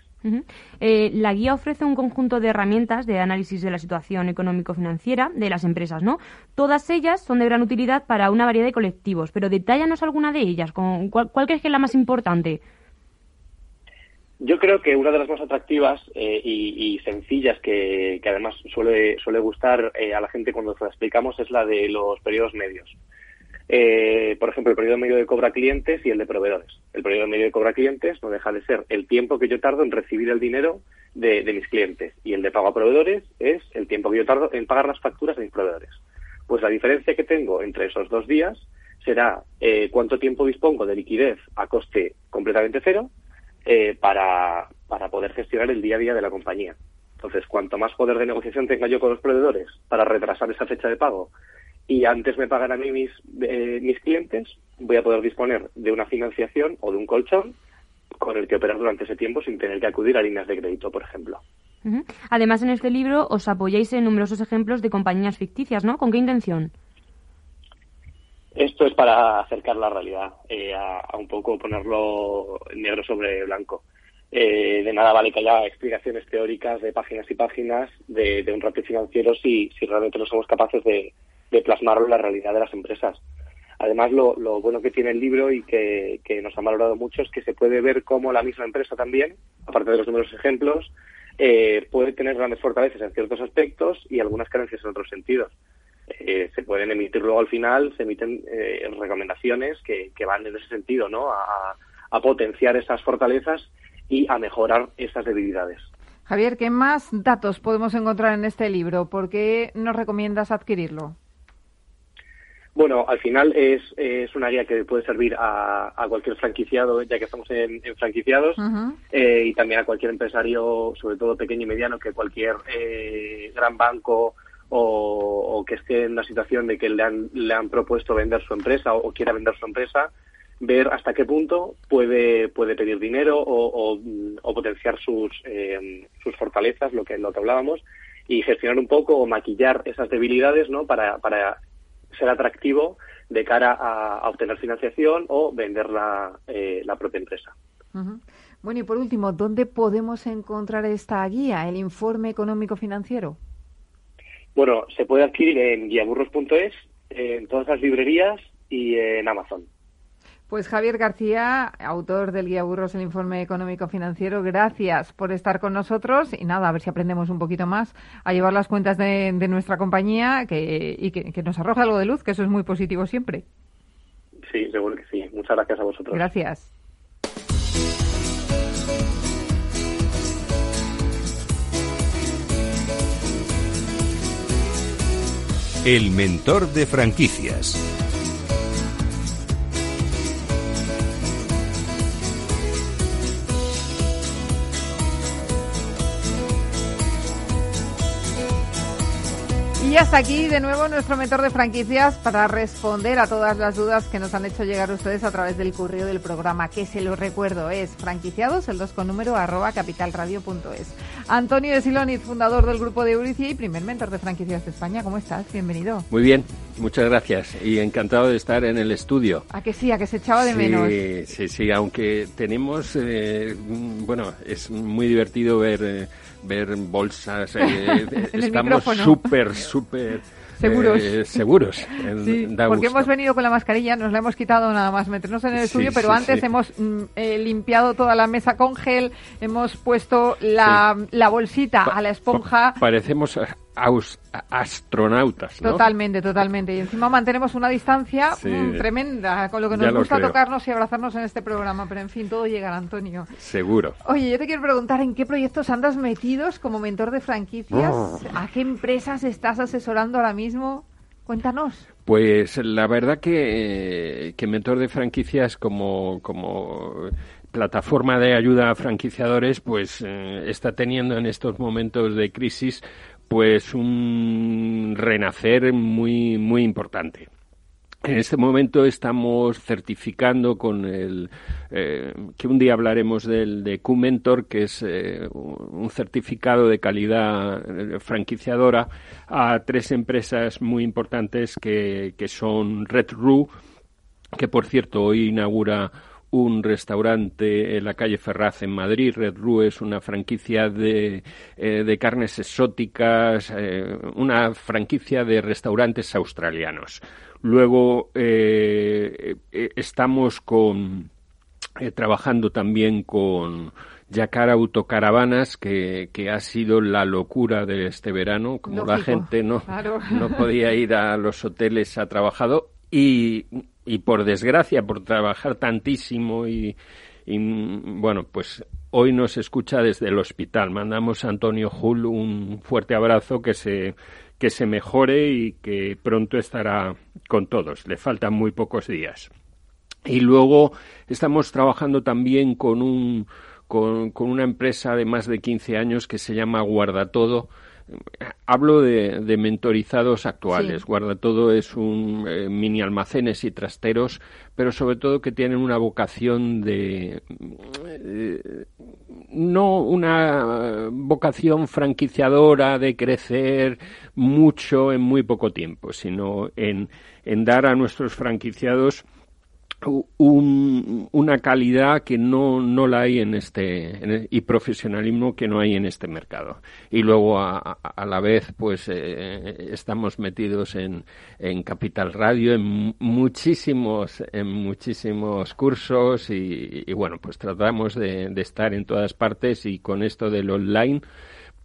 Eh, la guía ofrece un conjunto de herramientas de análisis de la situación económico-financiera de las empresas, ¿no? Todas ellas son de gran utilidad para una variedad de colectivos, pero detállanos alguna de ellas. ¿Cuál, cuál crees que es la más importante? Yo creo que una de las más atractivas eh, y, sencillas que, además suele, gustar eh, a la gente cuando la explicamos es la de los periodos medios. Eh, por ejemplo, el periodo medio de cobra clientes y el de proveedores. El periodo medio de cobra clientes no deja de ser el tiempo que yo tardo en recibir el dinero de, mis clientes y el de pago a proveedores es el tiempo que yo tardo en pagar las facturas de mis proveedores. Pues la diferencia que tengo entre esos dos días será eh, cuánto tiempo dispongo de liquidez a coste completamente cero eh, para, para poder gestionar el día a día de la compañía. Entonces, cuanto más poder de negociación tenga yo con los proveedores para retrasar esa fecha de pago y antes me pagan a mí mis, eh, mis clientes, voy a poder disponer de una financiación o de un colchón con el que operar durante ese tiempo sin tener que acudir a líneas de crédito, por ejemplo. Además, en este libro os apoyáis en numerosos ejemplos de compañías ficticias, ¿no? ¿Con qué intención? Esto es para acercar la realidad, eh, a, un poco ponerlo negro sobre blanco. Eh, de nada vale que haya explicaciones teóricas de páginas y páginas de, un ratio financiero si, si realmente no somos capaces de, de plasmarlo en la realidad de las empresas. Además, lo, bueno que tiene el libro y que, nos han valorado mucho es que se puede ver cómo la misma empresa también, aparte de los numerosos ejemplos, eh, puede tener grandes fortalezas en ciertos aspectos y algunas carencias en otros sentidos. Eh, se pueden emitir luego al final, se emiten eh, recomendaciones que, van en ese sentido, ¿no? A, a potenciar esas fortalezas y a mejorar esas debilidades. Javier, ¿qué más datos podemos encontrar en este libro? ¿Por qué nos recomiendas adquirirlo? Bueno, al final es, es una guía que puede servir a, cualquier franquiciado, ya que estamos en, franquiciados, eh, y también a cualquier empresario, sobre todo pequeño y mediano, que cualquier eh, gran banco o, que esté en una situación de que le han, le han propuesto vender su empresa o, quiera vender su empresa, ver hasta qué punto puede, puede pedir dinero o, potenciar sus, eh, sus fortalezas, lo que, lo que hablábamos, y gestionar un poco o maquillar esas debilidades ¿no? para, para ser atractivo de cara a, obtener financiación o vender la, eh, la propia empresa. Bueno, y por último, ¿dónde podemos encontrar esta guía, el informe económico financiero? Bueno, se puede adquirir en guiaburros.es, en todas las librerías y en Amazon. Pues Javier García, autor del Guía Burros, el informe económico financiero, gracias por estar con nosotros y nada, a ver si aprendemos un poquito más a llevar las cuentas de, nuestra compañía que, y que, nos arroja algo de luz, que eso es muy positivo siempre. Sí, seguro que sí. Muchas gracias a vosotros. Gracias. El mentor de franquicias. Y hasta aquí de nuevo nuestro mentor de franquicias para responder a todas las dudas que nos han hecho llegar ustedes a través del correo del programa, que se lo recuerdo es franquiciados, el 2 con número arroba capitalradio.es. Antonio de Siloniz, fundador del grupo de Euricia y primer mentor de franquicias de España. ¿Cómo estás? Bienvenido. Muy bien, muchas gracias y encantado de estar en el estudio. A que sí, a que se echaba de menos. Sí, sí, aunque tenemos, eh, bueno, es muy divertido ver... Eh, ver bolsas. Eh, estamos súper, súper seguros. Eh, seguros. porque hemos venido con la mascarilla, nos la hemos quitado nada más meternos en el estudio, pero antes hemos mm, eh, limpiado toda la mesa con gel, hemos puesto la, la bolsita a la esponja. parecemos astronautas. Totalmente, totalmente. Y encima mantenemos una distancia mm, tremenda, con lo que nos gusta tocarnos y abrazarnos en este programa. Pero en fin, todo llegará, Antonio. Seguro. Oye, yo te quiero preguntar, ¿en qué proyectos andas metidos como mentor de franquicias? Oh. ¿A qué empresas estás asesorando ahora mismo? Cuéntanos. Pues la verdad que, que mentor de franquicias como, como plataforma de ayuda a franquiciadores, pues eh, está teniendo en estos momentos de crisis pues un renacer muy, muy importante. En este momento estamos certificando con el eh, que un día hablaremos del de Q-Mentor, que es eh, un certificado de calidad eh, franquiciadora a tres empresas muy importantes que, que son Red Roo, que por cierto hoy inaugura un restaurante en la calle Ferraz en Madrid. Red Rue es una franquicia de, eh, de carnes exóticas, eh, una franquicia de restaurantes australianos. Luego eh, estamos con trabajando también con Yacar Autocaravanas, que, que ha sido la locura de este verano, como la gente no, no podía ir a los hoteles, ha trabajado y y por desgracia, por trabajar tantísimo y, bueno, pues hoy nos escucha desde el hospital. Mandamos a Antonio Hull un fuerte abrazo, que se, que se mejore y que pronto estará con todos. Le faltan muy pocos días. Y luego estamos trabajando también con, un, con, con una empresa de más de 15 años que se llama Guardatodo, Hablo de, mentorizados actuales. Guarda todo es un eh, mini almacenes y trasteros, pero sobre todo que tienen una vocación de eh, no una vocación franquiciadora de crecer mucho en muy poco tiempo, sino en, en dar a nuestros franquiciados una calidad que no, no la hay en este y profesionalismo que no hay en este mercado. Y luego a, la vez pues eh, estamos metidos en, en Capital Radio en muchísimos en muchísimos cursos y, bueno pues tratamos de, de estar en todas partes y con esto del online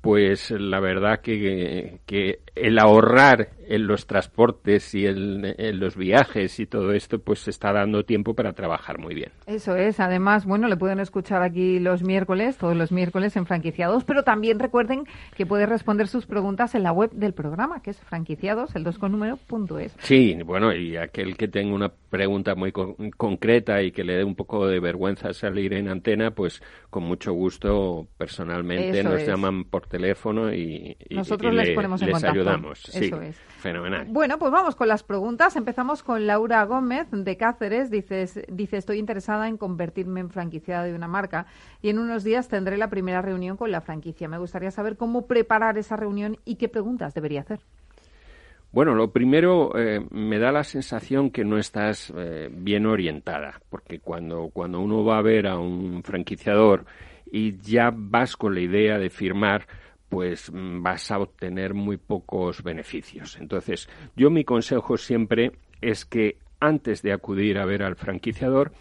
pues la verdad que, que el ahorrar en los transportes y en, los viajes y todo esto, pues está dando tiempo para trabajar muy bien. Eso es. Además, bueno, le pueden escuchar aquí los miércoles, todos los miércoles en Franquiciados, pero también recuerden que puede responder sus preguntas en la web del programa, que es franquiciados, el 2 con número, punto es. Sí, bueno, y aquel que tenga una pregunta muy concreta y que le dé un poco de vergüenza salir en antena, pues con mucho gusto personalmente nos llaman por teléfono y, nosotros les ponemos en ayudamos. Eso es. Fenomenal. Bueno, pues vamos con las preguntas. Empezamos con Laura Gómez de Cáceres. Dice, dice, estoy interesada en convertirme en franquiciada de una marca y en unos días tendré la primera reunión con la franquicia. Me gustaría saber cómo preparar esa reunión y qué preguntas debería hacer. Bueno, lo primero, eh, me da la sensación que no estás eh, bien orientada, porque cuando, cuando uno va a ver a un franquiciador y ya vas con la idea de firmar, pues mm, vas a obtener muy pocos beneficios. Entonces, yo mi consejo siempre es que antes de acudir a ver al franquiciador,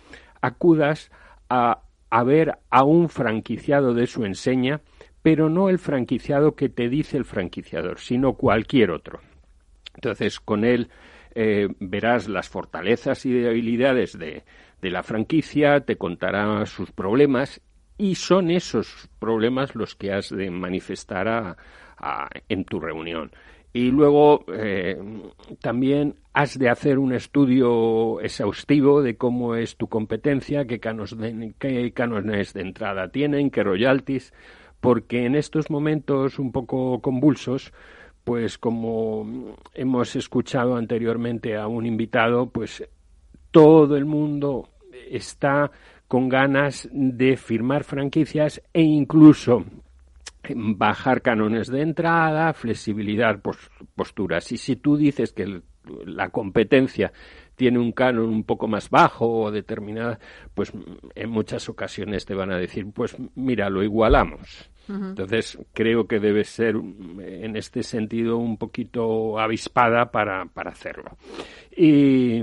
acudas a, a ver a un franquiciado de su enseña, pero no el franquiciado que te dice el franquiciador, sino cualquier otro. Entonces, con él eh, verás las fortalezas y debilidades de, de la franquicia, te contará sus problemas y son esos problemas los que has de manifestar en tu reunión. Y luego eh, también has de hacer un estudio exhaustivo de cómo es tu competencia, qué, canos de, qué cánones de entrada tienen, qué royalties, porque en estos momentos un poco convulsos, pues como hemos escuchado anteriormente a un invitado, pues todo el mundo está con ganas de firmar franquicias e incluso bajar canones de entrada, flexibilidad posturas. Y si tú dices que la competencia tiene un canon un poco más bajo o determinada, pues en muchas ocasiones te van a decir, pues mira, lo igualamos. Entonces creo que debe ser en este sentido un poquito avispada para, para hacerlo. Y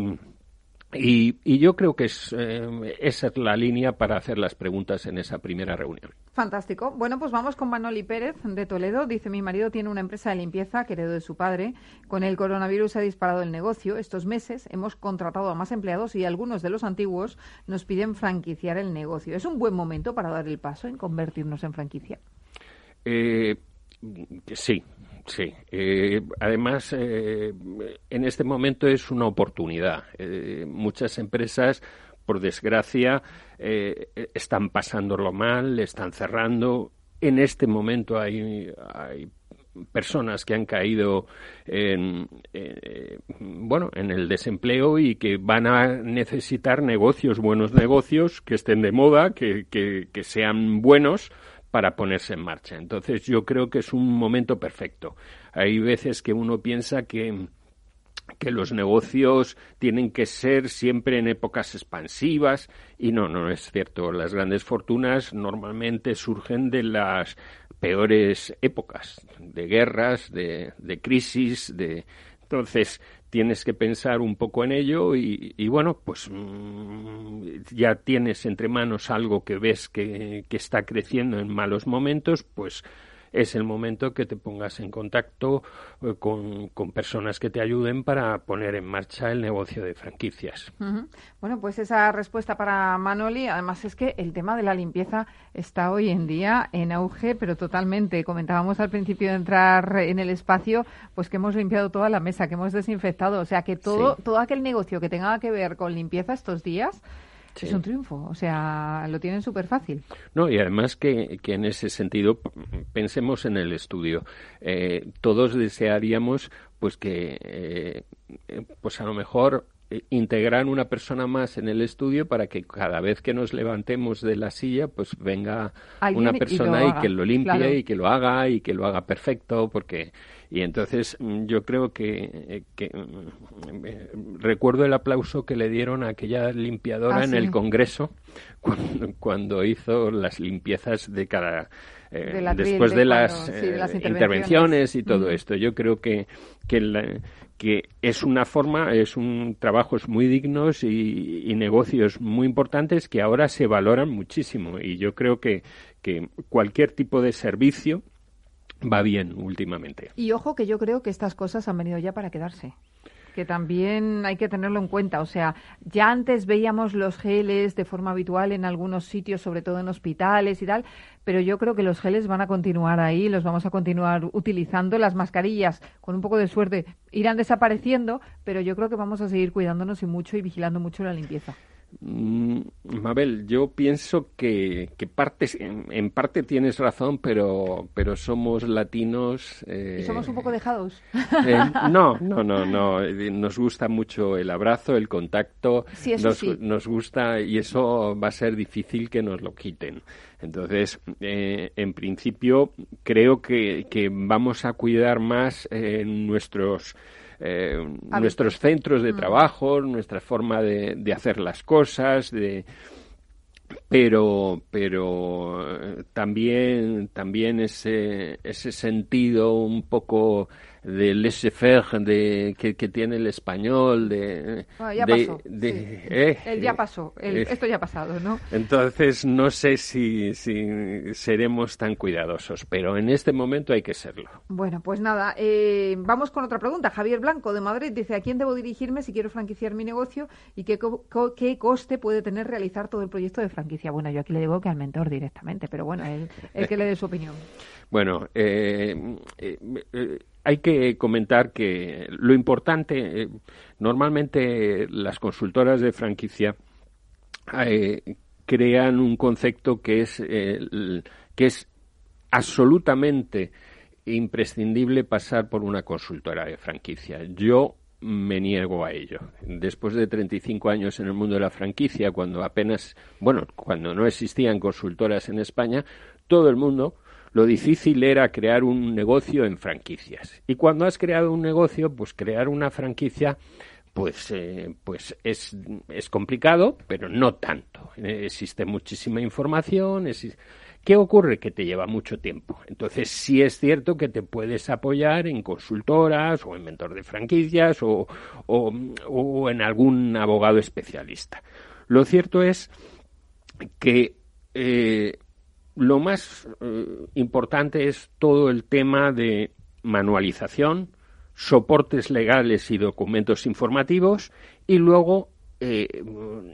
y, yo creo que es, eh, esa es la línea para hacer las preguntas en esa primera reunión. Fantástico. Bueno, pues vamos con Manoli Pérez de Toledo. Dice, mi marido tiene una empresa de limpieza que heredó de su padre. Con el coronavirus ha disparado el negocio. Estos meses hemos contratado a más empleados y algunos de los antiguos nos piden franquiciar el negocio. ¿Es un buen momento para dar el paso en convertirnos en franquicia? Eh, sí, Sí, eh, además eh, en este momento es una oportunidad. Eh, muchas empresas, por desgracia, están pasándolo mal, están cerrando. En este momento hay, hay personas que han caído en, bueno en el desempleo y que van a necesitar negocios buenos negocios que estén de moda que, que sean buenos para ponerse en marcha. Entonces yo creo que es un momento perfecto. Hay veces que uno piensa que que los negocios tienen que ser siempre en épocas expansivas y no, no es cierto. Las grandes fortunas normalmente surgen de las peores épocas, de guerras, de, de crisis, de entonces tienes que pensar un poco en ello y, bueno, pues mm, ya tienes entre manos algo que ves que, que está creciendo en malos momentos, pues es el momento que te pongas en contacto eh, con, personas que te ayuden para poner en marcha el negocio de franquicias. Bueno, pues esa respuesta para Manoli, además es que el tema de la limpieza está hoy en día en auge, pero totalmente. Comentábamos al principio de entrar en el espacio, pues que hemos limpiado toda la mesa, que hemos desinfectado, o sea que todo, todo aquel negocio que tenga que ver con limpieza estos días, es un triunfo, o sea, lo tienen súper fácil. No, y además que, que, en ese sentido pensemos en el estudio. Eh, todos desearíamos pues que, eh, pues a lo mejor integrar una persona más en el estudio para que cada vez que nos levantemos de la silla pues venga una persona y, que lo limpie y que lo haga y que lo haga perfecto porque Y entonces mm, yo creo que, eh, mm, recuerdo el aplauso que le dieron a aquella limpiadora Ah, en sí. el Congreso cuando, cuando hizo las limpiezas de cada eh, atril, después de de, cuando- las, sí, de las eh, intervenciones. intervenciones y todo esto. Yo creo que que, la- que es una forma, es un trabajos muy dignos y, y negocios muy importantes que ahora se valoran muchísimo. Y yo creo que, que cualquier tipo de servicio va bien últimamente. Y ojo que yo creo que estas cosas han venido ya para quedarse. Que también hay que tenerlo en cuenta. O sea, ya antes veíamos los geles de forma habitual en algunos sitios, sobre todo en hospitales y tal, pero yo creo que los geles van a continuar ahí, los vamos a continuar utilizando. Las mascarillas, con un poco de suerte, irán desapareciendo, pero yo creo que vamos a seguir cuidándonos y mucho y vigilando mucho la limpieza. Mm, Mabel, yo pienso que, que partes, en, en parte tienes razón, pero, pero somos latinos. eh, Y somos un poco dejados. eh, no, no, no, no. eh, Nos gusta mucho el abrazo, el contacto. Sí, eso nos, sí. nos gusta y eso va a ser difícil que nos lo quiten. Entonces, eh, en principio, creo que, que vamos a cuidar más eh, nuestros eh, nuestros centros de Mm. trabajo, nuestra forma de, de hacer las cosas, de pero pero eh, también también ese ese sentido un poco de laissez-faire de que, que tiene el español de Bueno, ya de- pasó, de- sí. eh, El ya pasó, el- eh, esto ya ha pasado, ¿no? entonces no sé si, si seremos tan cuidadosos pero en este momento hay que serlo Bueno, pues nada, eh, vamos con otra pregunta. Javier Blanco de Madrid dice, ¿a quién debo dirigirme si quiero franquiciar mi negocio y qué, co- co- qué coste puede tener realizar todo el proyecto de franquicia? Bueno, yo aquí le digo que al mentor directamente, pero bueno, él, él que le dé su opinión. Bueno, eh, eh, eh, hay que comentar que lo importante, eh, normalmente las consultoras de franquicia eh, crean un concepto que es, eh, que es absolutamente imprescindible pasar por una consultora de franquicia. Yo me niego a ello. Después de 35 años en el mundo de la franquicia, cuando apenas, bueno, cuando no existían consultoras en España, todo el mundo lo difícil era crear un negocio en franquicias. Y cuando has creado un negocio, pues crear una franquicia pues, eh, pues es, es complicado, pero no tanto. Eh, existe muchísima información. ¿Qué ocurre? Que te lleva mucho tiempo. Entonces, sí es cierto que te puedes apoyar en consultoras o en mentor de franquicias o, o- o en algún abogado especialista. Lo cierto es que eh, lo más eh, importante es todo el tema de manualización, soportes legales y documentos informativos y luego eh,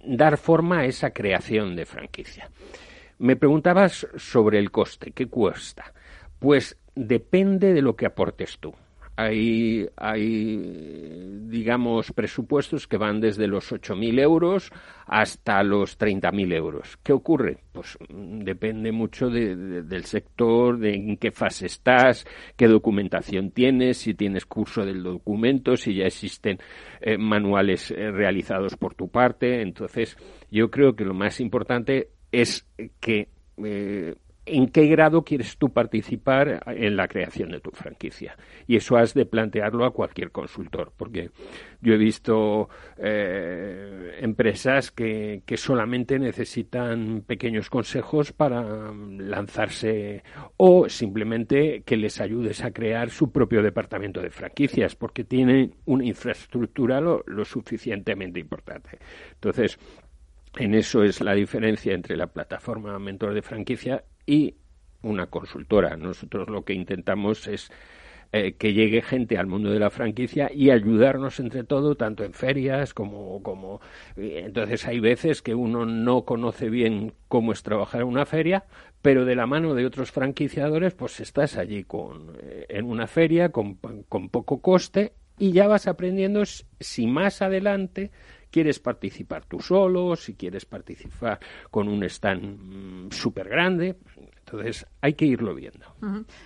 dar forma a esa creación de franquicia. Me preguntabas sobre el coste, ¿qué cuesta? Pues depende de lo que aportes tú. Hay, hay digamos, presupuestos que van desde los 8.000 euros hasta los 30.000 euros. ¿Qué ocurre? Pues mm, depende mucho de- de- del sector, de en qué fase estás, qué documentación tienes, si tienes curso del documento, si ya existen eh, manuales eh, realizados por tu parte. Entonces, yo creo que lo más importante es que eh, en qué grado quieres tú participar en la creación de tu franquicia. Y eso has de plantearlo a cualquier consultor, porque yo he visto eh, empresas que, que solamente necesitan pequeños consejos para mm, lanzarse o simplemente que les ayudes a crear su propio departamento de franquicias, porque tienen una infraestructura lo, lo suficientemente importante. Entonces, en eso es la diferencia entre la plataforma mentor de franquicia y una consultora. Nosotros lo que intentamos es eh, que llegue gente al mundo de la franquicia y ayudarnos entre todo, tanto en ferias como... como entonces hay veces que uno no conoce bien cómo es trabajar en una feria, pero de la mano de otros franquiciadores, pues estás allí con, eh, en una feria con, con poco coste y ya vas aprendiendo si más adelante quieres participar tú solo, si quieres participar con un stand súper grande. Entonces hay que irlo viendo.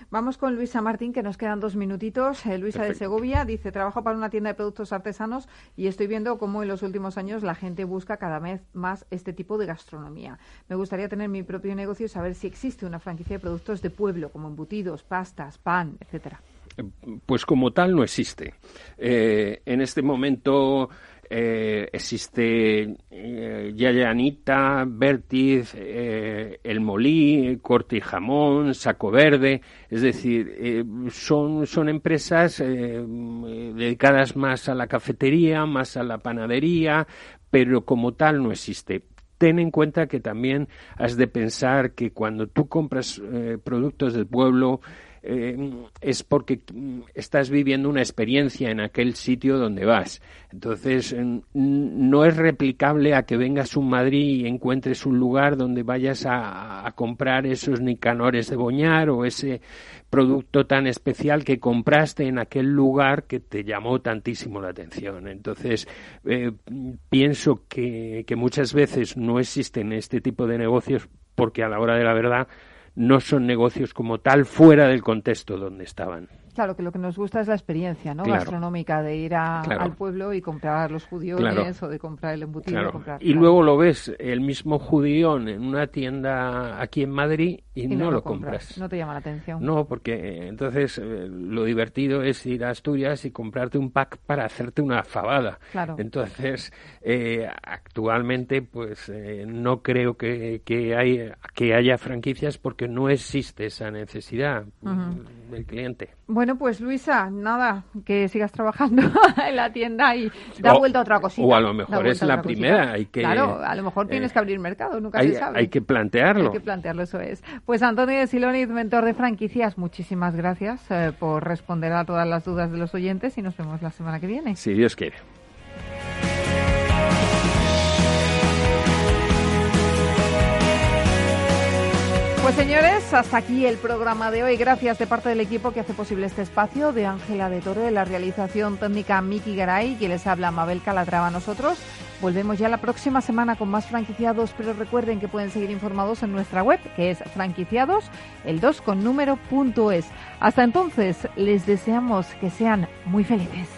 Vamos con Luisa Martín, que nos quedan dos minutitos. Eh, Luisa de. Segovia dice, trabajo para una tienda de productos artesanos y estoy viendo cómo en los últimos años la gente busca cada vez más este tipo de gastronomía. Me gustaría tener mi propio negocio y saber si existe una franquicia de productos de pueblo, como embutidos, pastas, pan, etcétera. pues como tal no existe. Eh, en este momento eh, existe eh, Yayanita, Vertiz, eh, El Molí, Corte y Jamón, Saco Verde, es decir, eh, son, son empresas dedicadas más a la cafetería, más a la panadería, pero como tal no existe. Ten en cuenta que también has de pensar que cuando tú compras productos del pueblo, eh, es porque mm, estás viviendo una experiencia en aquel sitio donde vas. Entonces, no es replicable a que vengas a un Madrid y encuentres un lugar donde vayas a, comprar esos nicanores de Boñar o ese producto tan especial que compraste en aquel lugar que te llamó tantísimo la atención. Entonces, eh, pienso que muchas veces no existen este tipo de negocios porque a la hora de la verdad no son negocios como tal fuera del contexto donde estaban. Claro, que lo que nos gusta es la experiencia ¿no? gastronómica de ir al pueblo y comprar los judiones o de comprar el embutido. y luego lo ves, el mismo judión en una tienda aquí en Madrid y, no, lo compras. No te llama la atención. No, porque eh, entonces eh, lo divertido es ir a Asturias y comprarte un pack para hacerte una fabada. Claro. Entonces, eh, actualmente, pues no creo que, que, hay, que haya franquicias porque no existe esa necesidad del cliente. Bueno, pues Luisa, nada, que sigas trabajando en la tienda y da vuelta a otra cosita. O a lo mejor es la primera. Hay que, claro, a lo mejor tienes que abrir mercado, nunca se sabe. Hay que plantearlo. Hay que plantearlo, eso es. Pues Antonio de Siloniz, mentor de franquicias, muchísimas gracias eh, por responder a todas las dudas de los oyentes y nos vemos la semana que viene. Si Dios quiere. Señores, hasta aquí el programa de hoy. Gracias de parte del equipo que hace posible este espacio, de Ángela de Toro, de la realización técnica Miki Garay, que les habla Mabel Calatrava. Nosotros volvemos ya la próxima semana con más franquiciados, pero recuerden que pueden seguir informados en nuestra web, que es franquiciados, el 2 con número es. Hasta entonces, les deseamos que sean muy felices.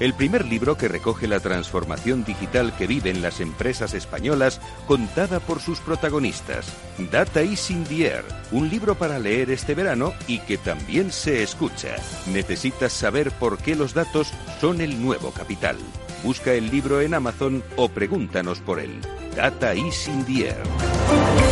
el primer libro que recoge la transformación digital que viven las empresas españolas contada por sus protagonistas. Data is in the Air, un libro para leer este verano y que también se escucha. Necesitas saber por qué los datos son el nuevo capital. Busca el libro en Amazon o pregúntanos por él. Data is in the Air.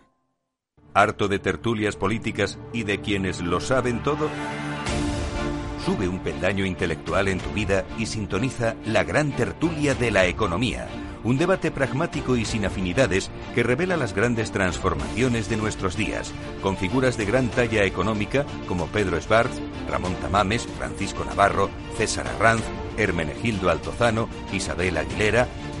¿Harto de tertulias políticas y de quienes lo saben todo? Sube un peldaño intelectual en tu vida y sintoniza la gran tertulia de la economía, un debate pragmático y sin afinidades que revela las grandes transformaciones de nuestros días, con figuras de gran talla económica como Pedro Esbarz, Ramón Tamames, Francisco Navarro, César Arranz, Hermenegildo Altozano, Isabel Aguilera,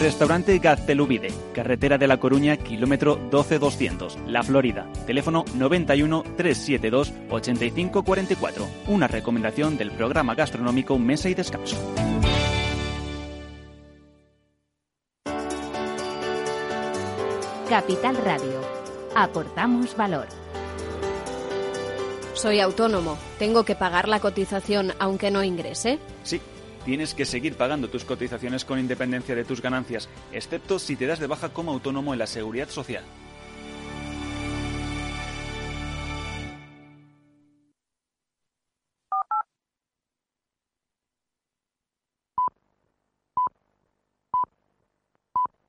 Restaurante Gaztelubide, carretera de La Coruña, kilómetro 12200, La Florida. Teléfono 91 372 8544. Una recomendación del programa gastronómico Mesa y Descanso. Capital Radio. Aportamos valor. Soy autónomo. ¿Tengo que pagar la cotización aunque no ingrese? Sí, tienes que seguir pagando tus cotizaciones con independencia de tus ganancias, excepto si te das de baja como autónomo en la seguridad social.